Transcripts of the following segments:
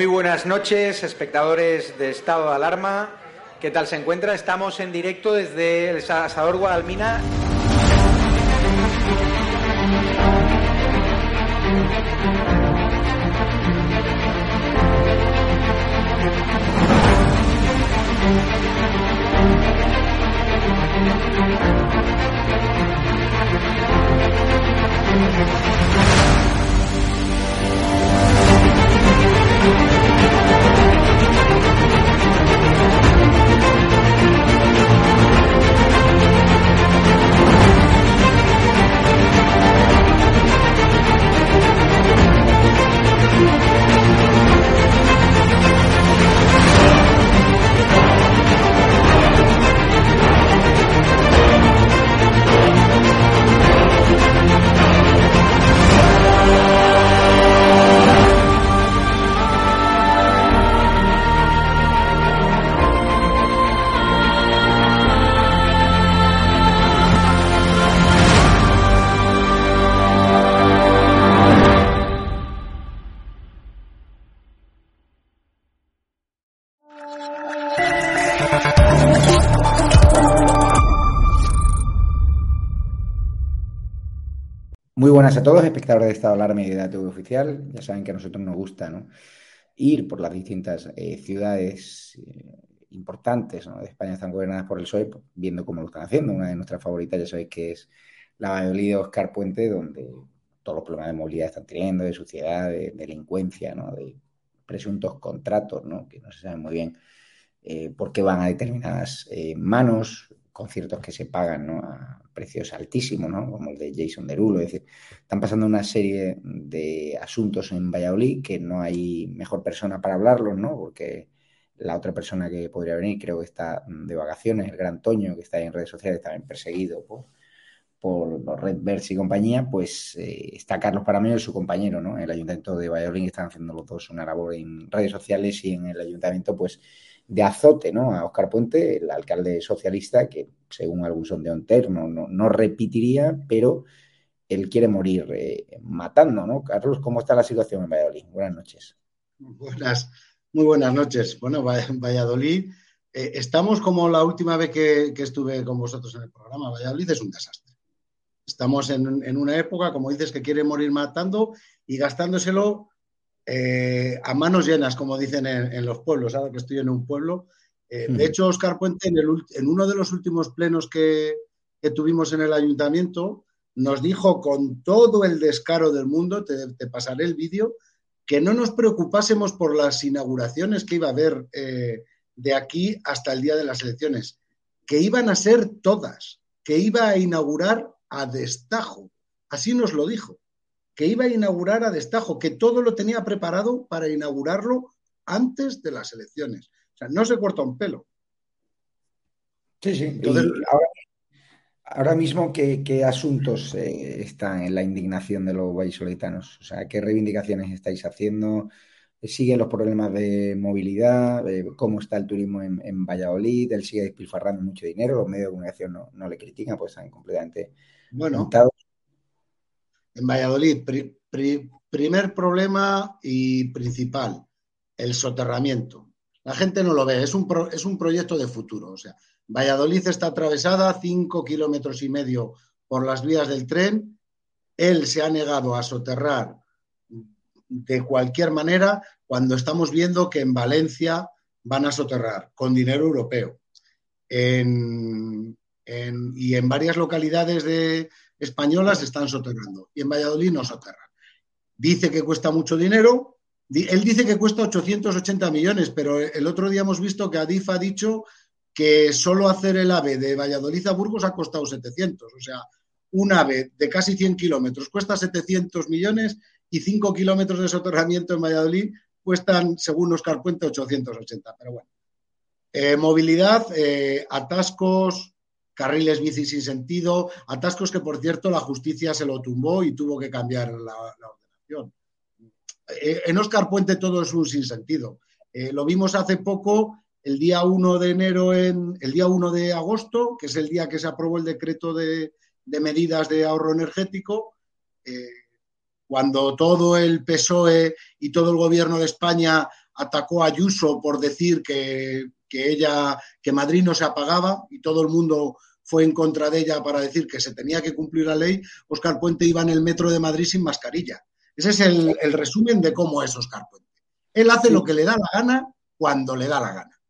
Muy buenas noches, espectadores de Estado de Alarma. ¿Qué tal se encuentra? Estamos en directo desde el Asador Guadalmina. Muy buenas a todos, espectadores de Estado Alarma y de TV Oficial. Ya saben que a nosotros nos gusta ir por las distintas eh, ciudades eh, importantes de España, están gobernadas por el PSOE, pues, viendo cómo lo están haciendo. Una de nuestras favoritas, ya sabéis que es la Valladolid de Oscar Puente, donde todos los problemas de movilidad están teniendo, de suciedad, de, delincuencia, ¿no? de presuntos contratos, ¿no? que no se sabe muy bien eh, por qué van a determinadas manos, conciertos que se pagan ¿no? a precios altísimos, ¿no? como el de Jason Derulo. Es decir, están pasando una serie de asuntos en Valladolid que no hay mejor persona para hablarlos, ¿no? porque la otra persona que podría venir creo que está de vacaciones, el gran Toño, que está en redes sociales también perseguido por, por los Redverse y compañía, pues eh, está Carlos Parameo y su compañero, ¿no? El Ayuntamiento de Valladolid están haciendo los dos una labor en redes sociales y en el Ayuntamiento, pues de azote ¿no? a Oscar Puente, el alcalde socialista, que según algún sondeo interno no, no repetiría, pero él quiere morir eh, matando, ¿no? Carlos, ¿cómo está la situación en Valladolid? Buenas noches. Buenas, muy buenas noches. Bueno, Valladolid, eh, estamos como la última vez que, estuve con vosotros en el programa. Valladolid es un desastre. Estamos en, en una época, como dices, que quiere morir matando y gastándoselo eh, a manos llenas, como dicen en, los pueblos, ahora que estoy en un pueblo. Eh, de hecho, Oscar Puente, en, uno de los últimos plenos que, tuvimos en el ayuntamiento, nos dijo con todo el descaro del mundo, te, pasaré el vídeo, que no nos preocupásemos por las inauguraciones que iba a haber eh, de aquí hasta el día de las elecciones, que iban a ser todas, que iba a inaugurar a destajo. Así nos lo dijo que iba a inaugurar a destajo, que todo lo tenía preparado para inaugurarlo antes de las elecciones. O sea, no se corta un pelo. Sí, sí. ahora, mismo, ¿qué, asuntos eh, están en la indignación de los vallisolitanos? O sea, ¿qué reivindicaciones estáis haciendo? ¿Siguen los problemas de movilidad? ¿Cómo está el turismo en, Valladolid? Él sigue despilfarrando mucho dinero. Los medios de comunicación no, le critican, pues están completamente bueno, en Valladolid, primer problema y principal, el soterramiento. La gente no lo ve, es un, es un proyecto de futuro. O sea, Valladolid está atravesada cinco kilómetros y medio por las vías del tren. Él se ha negado a soterrar de cualquier manera cuando estamos viendo que en Valencia van a soterrar con dinero europeo. y en varias localidades de, españolas están soterrando y en Valladolid no soterran. Dice que cuesta mucho dinero, él dice que cuesta 880 millones, pero el otro día hemos visto que Adif ha dicho que solo hacer el AVE de Valladolid a Burgos ha costado 700. O sea, un AVE de casi 100 kilómetros cuesta 700 millones y 5 kilómetros de soterramiento en Valladolid cuestan, según Oscar Puente, 880. Pero bueno. Eh, movilidad, eh, atascos, carriles bici sin sentido, atascos que, por cierto, la justicia se lo tumbó y tuvo que cambiar la, ordenación. Eh, en Oscar Puente todo es un sinsentido. Eh, lo vimos hace poco, el día 1 de enero, en, el día 1 de agosto, que es el día que se aprobó el decreto de, medidas de ahorro energético, eh, cuando todo el PSOE y todo el gobierno de España atacó a Ayuso por decir que, que ella, que Madrid no se apagaba y todo el mundo fue en contra de ella para decir que se tenía que cumplir la ley, Oscar Puente iba en el metro de Madrid sin mascarilla. Ese es el, el resumen de cómo es Oscar Puente. Él hace lo que le da la gana cuando le da la gana.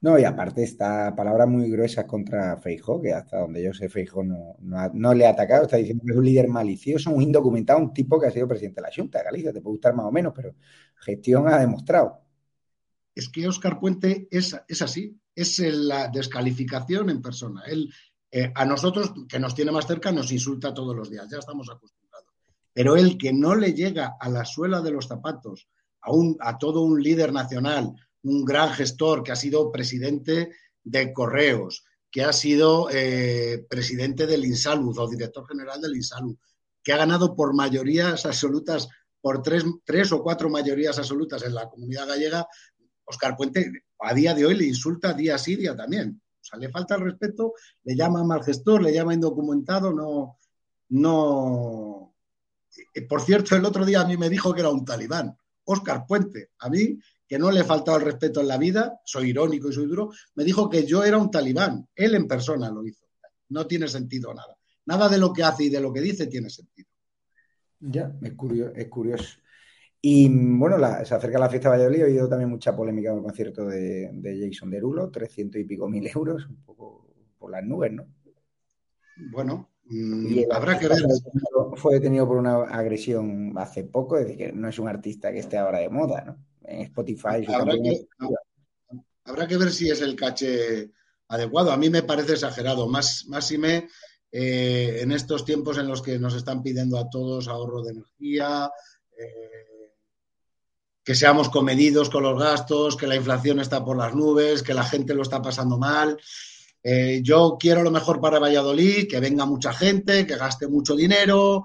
No, y aparte esta palabra muy gruesa contra Feijó, que hasta donde yo sé Feijó no, no, no, le ha atacado, está diciendo que es un líder malicioso, un indocumentado, un tipo que ha sido presidente de la Junta de Galicia, te puede gustar más o menos, pero gestión ha demostrado. Es que Óscar Puente es, es así, es la descalificación en persona. Él, eh, a nosotros, que nos tiene más cerca, nos insulta todos los días, ya estamos acostumbrados. Pero él que no le llega a la suela de los zapatos a, un, a todo un líder nacional, un gran gestor que ha sido presidente de Correos, que ha sido eh, presidente del Insalud o director general del Insalud, que ha ganado por mayorías absolutas, por tres, tres o cuatro mayorías absolutas en la comunidad gallega, Oscar Puente a día de hoy le insulta día sí, día también. O sea, le falta el respeto, le llama mal gestor, le llama indocumentado, no, no. Eh, por cierto, el otro día a mí me dijo que era un talibán. Oscar Puente, a mí que no le he faltado el respeto en la vida, soy irónico y soy duro, me dijo que yo era un talibán. Él en persona lo hizo. No tiene sentido nada. Nada de lo que hace y de lo que dice tiene sentido. Ya, es curioso. Es curioso. Y bueno, la, se acerca la fiesta de Valladolid, he oído también mucha polémica en el concierto de, de, Jason Derulo, 300 y pico mil euros, un poco por las nubes, ¿no? Bueno, mmm, habrá que ver. Fue detenido por una agresión hace poco, es decir, que no es un artista que esté ahora de moda, ¿no? en Spotify. Habrá que, habrá que, ver si es el caché adecuado. A mí me parece exagerado, más, más y me eh, en estos tiempos en los que nos están pidiendo a todos ahorro de energía, eh, que seamos comedidos con los gastos, que la inflación está por las nubes, que la gente lo está pasando mal. Eh, yo quiero lo mejor para Valladolid, que venga mucha gente, que gaste mucho dinero,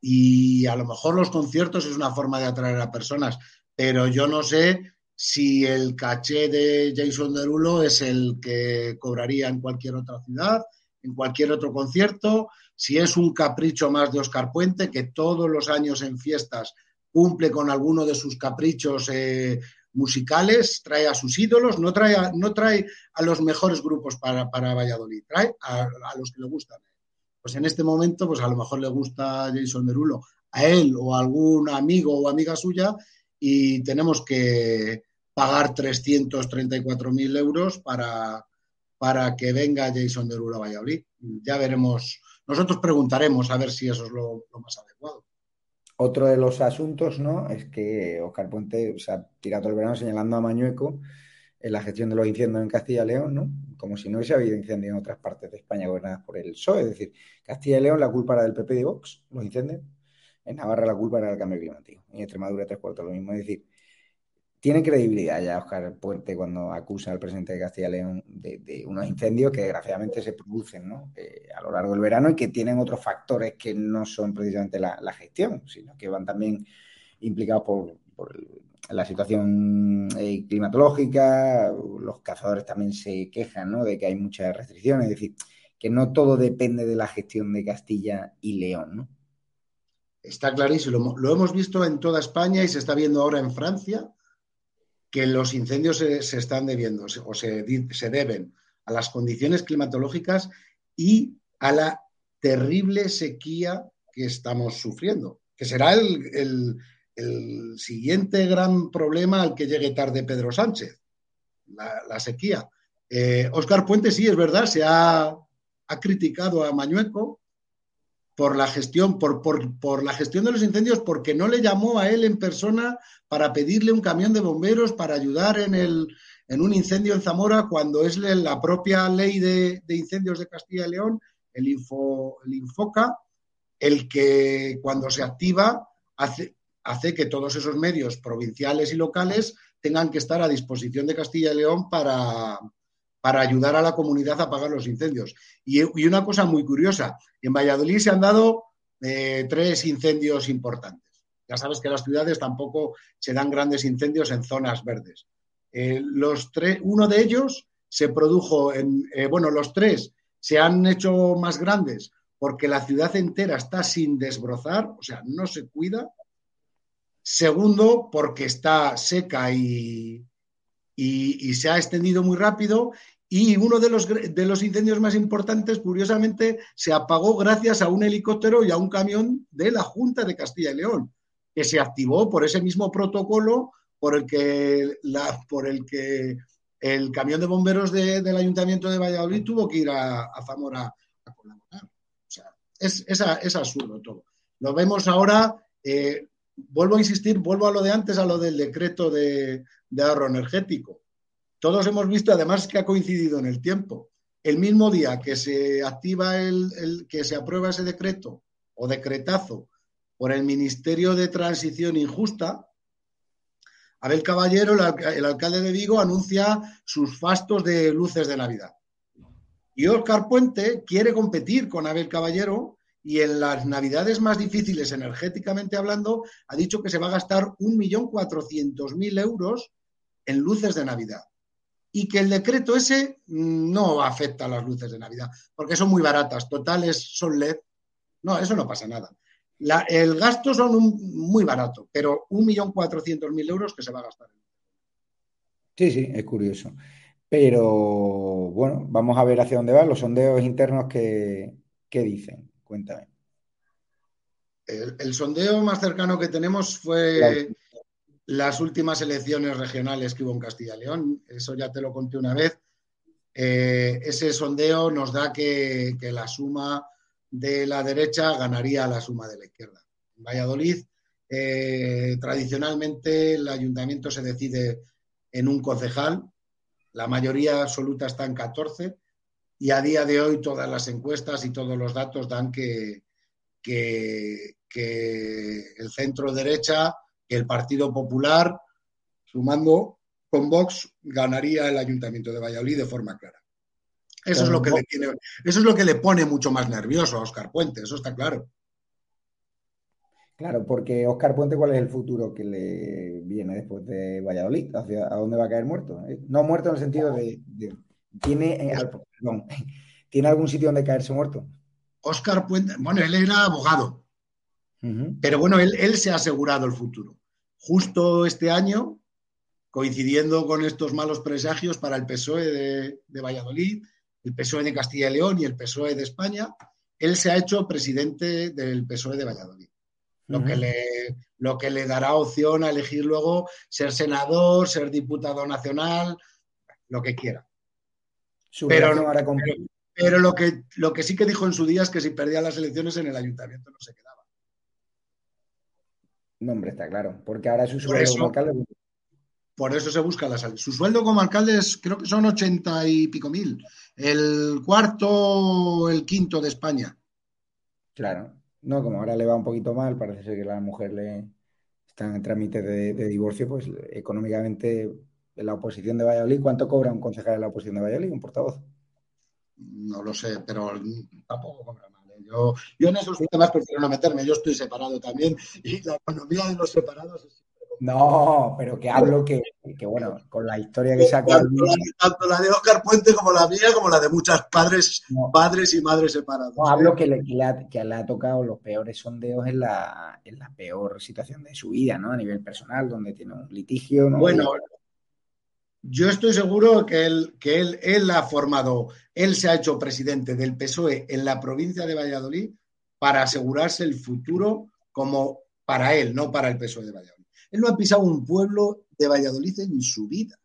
y a lo mejor los conciertos es una forma de atraer a personas, pero yo no sé si el caché de Jason Derulo es el que cobraría en cualquier otra ciudad, en cualquier otro concierto, si es un capricho más de Oscar Puente, que todos los años en fiestas cumple con alguno de sus caprichos eh, musicales, trae a sus ídolos, no trae a, no trae a los mejores grupos para, para Valladolid, trae a, los que le gustan pues en este momento, pues a lo mejor le gusta Jason Derulo a él o a algún amigo o amiga suya y tenemos que pagar 334.000 euros para, para que venga Jason Derulo a Valladolid. Ya veremos, nosotros preguntaremos a ver si eso es lo más adecuado. Otro de los asuntos, ¿no? Es que Oscar Puente se ha tirado el verano señalando a Mañueco en la gestión de los incendios en Castilla y León, ¿no? Como si no hubiese habido incendios en otras partes de España gobernadas por el PSOE. Es decir, Castilla y León la culpa era del PP de Vox, los incendios. En Navarra la culpa era del cambio climático. En Extremadura tres cuartos lo mismo. Es decir, tiene credibilidad ya Oscar Puente cuando acusa al presidente de Castilla y León de, unos incendios que desgraciadamente se producen ¿no? eh, a lo largo del verano y que tienen otros factores que no son precisamente la, gestión, sino que van también implicados por, la situación eh, climatológica, los cazadores también se quejan ¿no? de que hay muchas restricciones, es decir, que no todo depende de la gestión de Castilla y León. ¿no? Está clarísimo, lo hemos visto en toda España y se está viendo ahora en Francia, que los incendios se, están debiendo o se, se deben a las condiciones climatológicas y a la terrible sequía que estamos sufriendo, que será el, el el siguiente gran problema al que llegue tarde Pedro Sánchez, la, la sequía. Eh, Oscar Puente, sí, es verdad, se ha, ha criticado a Mañueco por la gestión, por, por, por, la gestión de los incendios, porque no le llamó a él en persona para pedirle un camión de bomberos para ayudar en, el, en un incendio en Zamora, cuando es la propia ley de, de incendios de Castilla y León, el, info, el Infoca, el que cuando se activa hace, hace que todos esos medios provinciales y locales tengan que estar a disposición de Castilla y León para, para ayudar a la comunidad a apagar los incendios. Y, una cosa muy curiosa, en Valladolid se han dado eh, tres incendios importantes. Ya sabes que las ciudades tampoco se dan grandes incendios en zonas verdes. Eh, los tres, uno de ellos se produjo en, eh, bueno, los tres se han hecho más grandes porque la ciudad entera está sin desbrozar, o sea, no se cuida, Segundo, porque está seca y, y, se ha extendido muy rápido. Y uno de los, de los incendios más importantes, curiosamente, se apagó gracias a un helicóptero y a un camión de la Junta de Castilla y León, que se activó por ese mismo protocolo por el que, la, por el, que el camión de bomberos del Ayuntamiento de Valladolid tuvo que ir a, Zamora a colaborar. O sea, es, es, absurdo todo. Lo vemos ahora, eh, vuelvo a insistir, vuelvo a lo de antes, a lo del decreto de, ahorro energético. Todos hemos visto, además, que ha coincidido en el tiempo. El mismo día que se activa el, que se aprueba ese decreto o decretazo por el Ministerio de Transición Injusta, Abel Caballero, el, alcalde de Vigo, anuncia sus fastos de luces de Navidad. Y Oscar Puente quiere competir con Abel Caballero y en las navidades más difíciles energéticamente hablando ha dicho que se va a gastar 1.400.000 euros en luces de Navidad. Y que el decreto ese no afecta a las luces de Navidad, porque son muy baratas, totales son LED. No, eso no pasa nada el gasto son muy barato, pero 1.400.000 euros que se va a gastar. Sí, sí, es curioso. Pero bueno, vamos a ver hacia dónde van los sondeos internos que, dicen. Cuéntame. El, sondeo más cercano que tenemos fue las últimas elecciones regionales que hubo en Castilla y León. Eso ya te lo conté una vez. Eh, ese sondeo nos da que la suma de la derecha ganaría la suma de la izquierda. En Valladolid, eh, tradicionalmente el ayuntamiento se decide en un concejal, la mayoría absoluta está en 14 y a día de hoy todas las encuestas y todos los datos dan que, que, el centro derecha, que el Partido Popular, sumando con Vox, ganaría el ayuntamiento de Valladolid de forma clara. Eso es, lo que le tiene, eso es lo que le pone mucho más nervioso a Oscar Puente, eso está claro. Claro, porque Oscar Puente, ¿cuál es el futuro que le viene después de Valladolid? ¿Hacia dónde va a caer muerto? Eh, no muerto en el sentido de. ¿Tiene, eh, ¿Tiene algún sitio donde caerse muerto? Oscar Puente, bueno, él era abogado, pero bueno, él, él se ha asegurado el futuro. Justo este año, coincidiendo con estos malos presagios para el PSOE de, de Valladolid, el PSOE de Castilla y León y el PSOE de España, él se ha hecho presidente del PSOE de Valladolid. Lo, que le, lo que le dará opción a elegir luego ser senador, ser diputado nacional, lo que quiera. Pero, pero, lo, que, lo que sí que dijo en su día es que si perdía las elecciones en el ayuntamiento no se quedaba. No, hombre, está claro. Porque ahora es su sueldo como alcalde. Por eso se busca la salida. Su sueldo como alcalde es, creo que son ochenta y pico mil el cuarto, el quinto de España. Claro, no, como ahora le va un poquito mal, parece ser que la mujer le está en trámite de, divorcio, pues económicamente la oposición de Valladolid, ¿cuánto cobra un concejal de la oposición de Valladolid, un portavoz? No lo sé, pero tampoco cobra mal. ¿eh? Yo, yo en esos temas prefiero no meterme, yo estoy separado también y la economía de los separados es no, pero que hablo que, bueno, con la historia que sacó. Tanto, tanto, la de Oscar Puente como la mía, como la de muchos padres, padres y madres separados. No, hablo que le, que, le ha, tocado los peores sondeos en la, en la peor situación de su vida, ¿no? A nivel personal, donde tiene un litigio. ¿no? Bueno, yo estoy seguro que él, que él, él ha formado, él se ha hecho presidente del PSOE en la provincia de Valladolid para asegurarse el futuro como para él, no para el PSOE de Valladolid. Él no ha pisado un pueblo de Valladolid en su vida.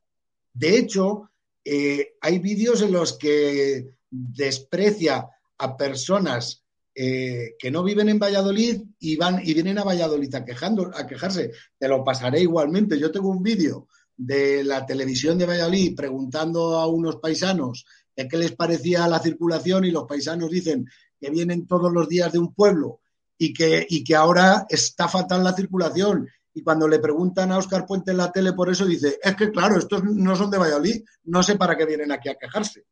De hecho, eh, hay vídeos en los que desprecia a personas eh, que no viven en Valladolid y van y vienen a Valladolid a, quejando, a quejarse. Te lo pasaré igualmente. Yo tengo un vídeo de la televisión de Valladolid preguntando a unos paisanos qué les parecía la circulación y los paisanos dicen que vienen todos los días de un pueblo y que, y que ahora está fatal la circulación y cuando le preguntan a Oscar Puente en la tele por eso, dice, es que claro, estos no son de Valladolid, no sé para qué vienen aquí a quejarse.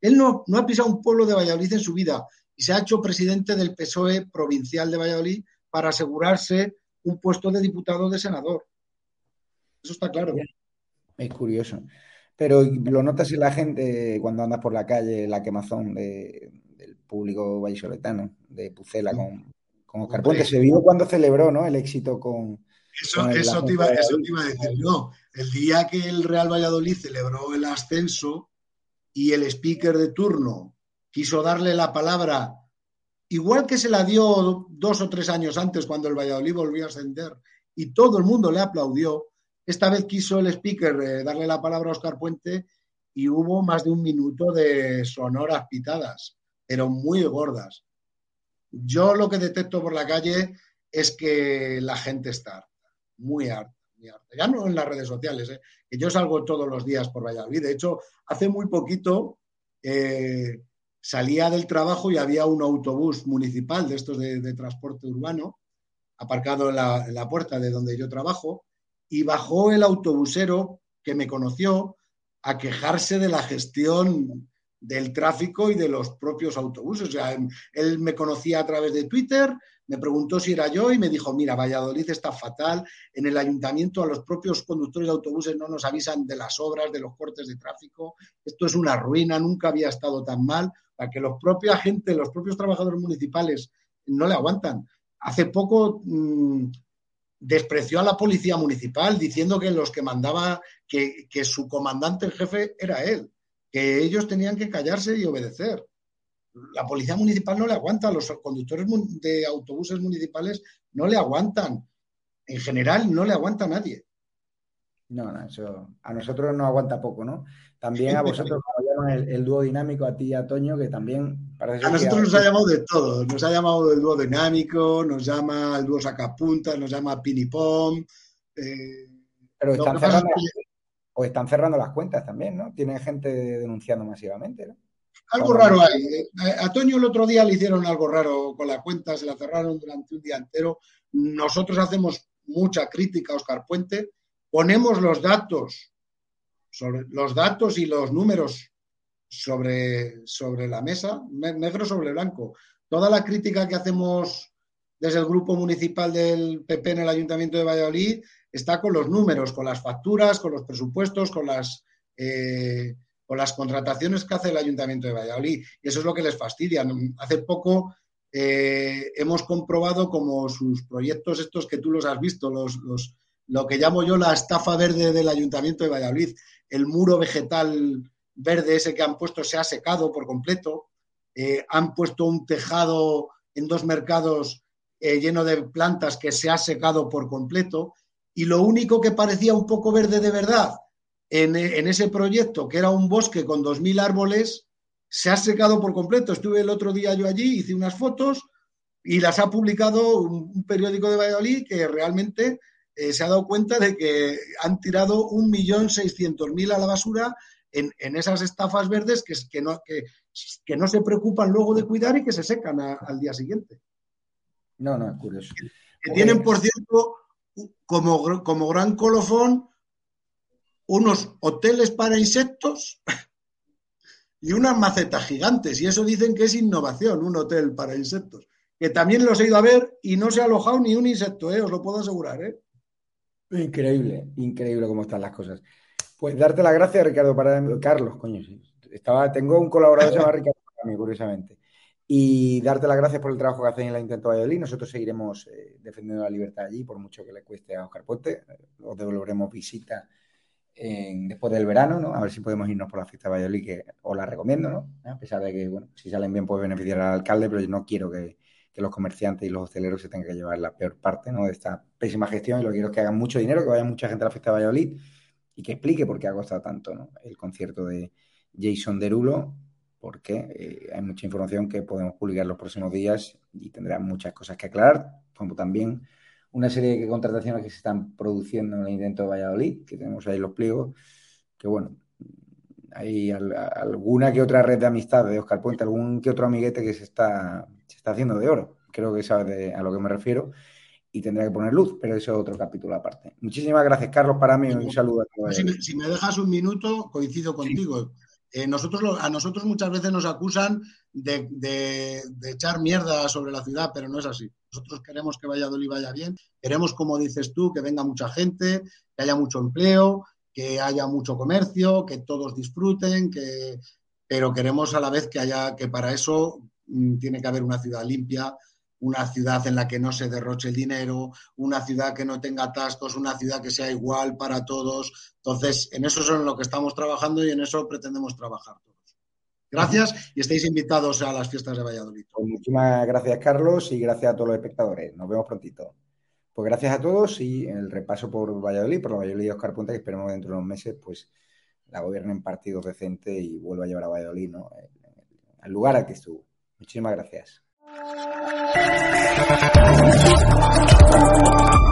Él no, no ha pisado un pueblo de Valladolid en su vida y se ha hecho presidente del PSOE provincial de Valladolid para asegurarse un puesto de diputado de senador. Eso está claro. Es curioso. Pero lo notas en la gente cuando andas por la calle, la quemazón del público vallisoletano, de Pucela con, con Oscar Puente. Se vio cuando celebró ¿no? el éxito con, Eso, eso, te iba, eso te iba a decir yo. El día que el Real Valladolid celebró el ascenso y el speaker de turno quiso darle la palabra, igual que se la dio dos o tres años antes cuando el Valladolid volvió a ascender y todo el mundo le aplaudió, esta vez quiso el speaker eh, darle la palabra a Oscar Puente y hubo más de un minuto de sonoras pitadas, pero muy gordas. Yo lo que detecto por la calle es que la gente está harta, muy harta, muy harta. Ya no en las redes sociales, ¿eh? que yo salgo todos los días por Valladolid. De hecho, hace muy poquito eh, salía del trabajo y había un autobús municipal de estos de, transporte urbano aparcado en la puerta de donde yo trabajo y bajó el autobusero que me conoció a quejarse de la gestión del tráfico y de los propios autobuses. O sea, él me conocía a través de Twitter, me preguntó si era yo y me dijo, mira, Valladolid está fatal, en el ayuntamiento a los propios conductores de autobuses no nos avisan de las obras, de los cortes de tráfico, esto es una ruina, nunca había estado tan mal, para que los propios agentes, los propios trabajadores municipales no le aguantan. Hace poco mm, despreció a la policía municipal diciendo que los que mandaba, que, su comandante en jefe era él, que ellos tenían que callarse y obedecer. La policía municipal no le aguanta, los conductores de autobuses municipales no le aguantan. En general, no le aguanta a nadie. No, no, eso a nosotros nos aguanta poco, ¿no? También a vosotros el, dúo dinámico, a ti y a Toño, que también parece A nosotros nos ha llamado de todo, nos ha llamado el dúo dinámico, nos llama el dúo sacapuntas, nos llama pinipom. Eh, Pero están cerrando, o están cerrando las cuentas también, ¿no? Tienen gente denunciando masivamente, ¿no? Algo raro hay. Eh, a Toño el otro día le hicieron algo raro con la cuenta, se la cerraron durante un día entero. Nosotros hacemos mucha crítica a Oscar Puente, ponemos los datos sobre los datos y los números sobre, sobre la mesa, negro sobre blanco. Toda la crítica que hacemos desde el grupo municipal del PP en el Ayuntamiento de Valladolid está con los números, con las facturas, con los presupuestos, con las, eh, con las contrataciones que hace el Ayuntamiento de Valladolid. Y eso es lo que les fastidia. Hace poco eh, hemos comprobado como sus proyectos estos que tú los has visto, los, los, lo que llamo yo la estafa verde del Ayuntamiento de Valladolid, el muro vegetal verde ese que han puesto se ha secado por completo, eh, han puesto un tejado en dos mercados eh, lleno de plantas que se ha secado por completo y lo único que parecía un poco verde de verdad en, ese proyecto, que era un bosque con 2.000 árboles, se ha secado por completo. Estuve el otro día yo allí, hice unas fotos y las ha publicado un periódico de Valladolid que realmente eh, se ha dado cuenta de que han tirado 1.600.000 a la basura en, esas estafas verdes que, que, no, que, no se preocupan luego de cuidar y que se secan al día siguiente. No, no, es curioso. Que tienen, por cierto, como, como gran colofón, unos hoteles para insectos y unas macetas gigantes. Y eso dicen que es innovación, un hotel para insectos. Que también los he ido a ver y no se ha alojado ni un insecto, ¿eh? os lo puedo asegurar. ¿eh? Increíble, increíble cómo están las cosas. Pues darte las gracias, Ricardo, para Carlos, coño, Estaba, tengo un colaborador que se llama Ricardo para mí, curiosamente. Y darte las gracias por el trabajo que hacen en la Intento Valladolid. Nosotros seguiremos eh, defendiendo la libertad allí, por mucho que le cueste a Oscar Puente. Os devolveremos visita después del verano, ¿no? A ver si podemos irnos por la fiesta de Valladolid, que os la recomiendo, ¿no? A pesar de que, bueno, si salen bien puede beneficiar al alcalde, pero yo no quiero que, que los comerciantes y los hosteleros se tengan que llevar la peor parte ¿no? de esta pésima gestión. Y lo que quiero es que hagan mucho dinero, que vaya mucha gente a la fiesta de Valladolid y que explique por qué ha costado tanto ¿no? el concierto de Jason Derulo, porque eh, hay mucha información que podemos publicar los próximos días y tendrá muchas cosas que aclarar, como también una serie de contrataciones que se están produciendo en el intento de Valladolid, que tenemos ahí los pliegos, que bueno, hay alguna que otra red de amistad de Oscar Puente, algún que otro amiguete que se está está haciendo de oro. Creo que sabes a lo que me refiero y tendrá que poner luz, pero eso es otro capítulo aparte. Muchísimas gracias, Carlos, para mí. Un saludo a todos. Si me, dejas un minuto, coincido contigo. Eh, nosotros, a nosotros muchas veces nos acusan de, echar mierda sobre la ciudad, pero no es así. Nosotros queremos que Valladolid vaya bien, queremos, como dices tú, que venga mucha gente, que haya mucho empleo, que haya mucho comercio, que todos disfruten, que, pero queremos a la vez que haya, que para eso Mm, tiene que haber una ciudad limpia, una ciudad en la que no se derroche el dinero, una ciudad que no tenga atascos, una ciudad que sea igual para todos. Entonces, en eso es en lo que estamos trabajando y en eso pretendemos trabajar todos. Gracias y estáis invitados a las fiestas de Valladolid. Pues muchísimas gracias, Carlos, y gracias a todos los espectadores. Nos vemos prontito. Pues gracias a todos y el repaso por Valladolid, por la Valladolid de Oscar Punta, que esperemos dentro de unos meses pues la gobiernen partidos decentes y vuelva a llevar a Valladolid al lugar al que estuvo. Muchísimas gracias. Thank you.